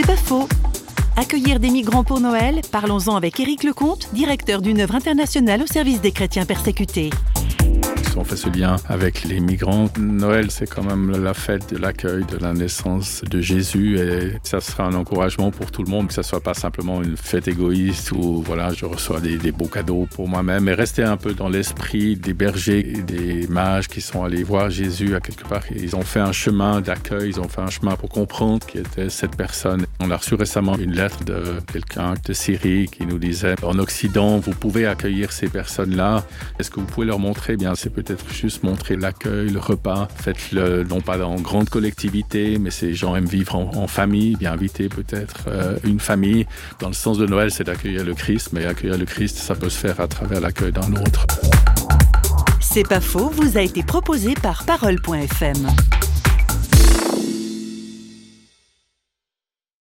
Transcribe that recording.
C'est pas faux. Accueillir des migrants pour Noël Parlons-en avec Éric Lecomte, directeur d'une œuvre internationale au service des chrétiens persécutés on fait ce lien avec les migrants. Noël, c'est quand même la fête de l'accueil de la naissance de Jésus et ça sera un encouragement pour tout le monde, que ça soit pas simplement une fête égoïste où voilà, je reçois des, beaux cadeaux pour moi-même, mais rester un peu dans l'esprit des bergers et des mages qui sont allés voir Jésus à quelque part. Ils ont fait un chemin d'accueil, ils ont fait un chemin pour comprendre qui était cette personne. On a reçu récemment une lettre de quelqu'un de Syrie qui nous disait en Occident, vous pouvez accueillir ces personnes-là. Est-ce que vous pouvez leur montrer? Bien, c'est peut peut-être juste montrer l'accueil, le repas. Faites-le non pas en grande collectivité, mais ces gens aiment vivre en, famille, bien inviter peut-être euh, une famille. Dans le sens de Noël, c'est d'accueillir le Christ, mais accueillir le Christ, ça peut se faire à travers l'accueil d'un autre. C'est pas faux, vous a été proposé par parole.fm.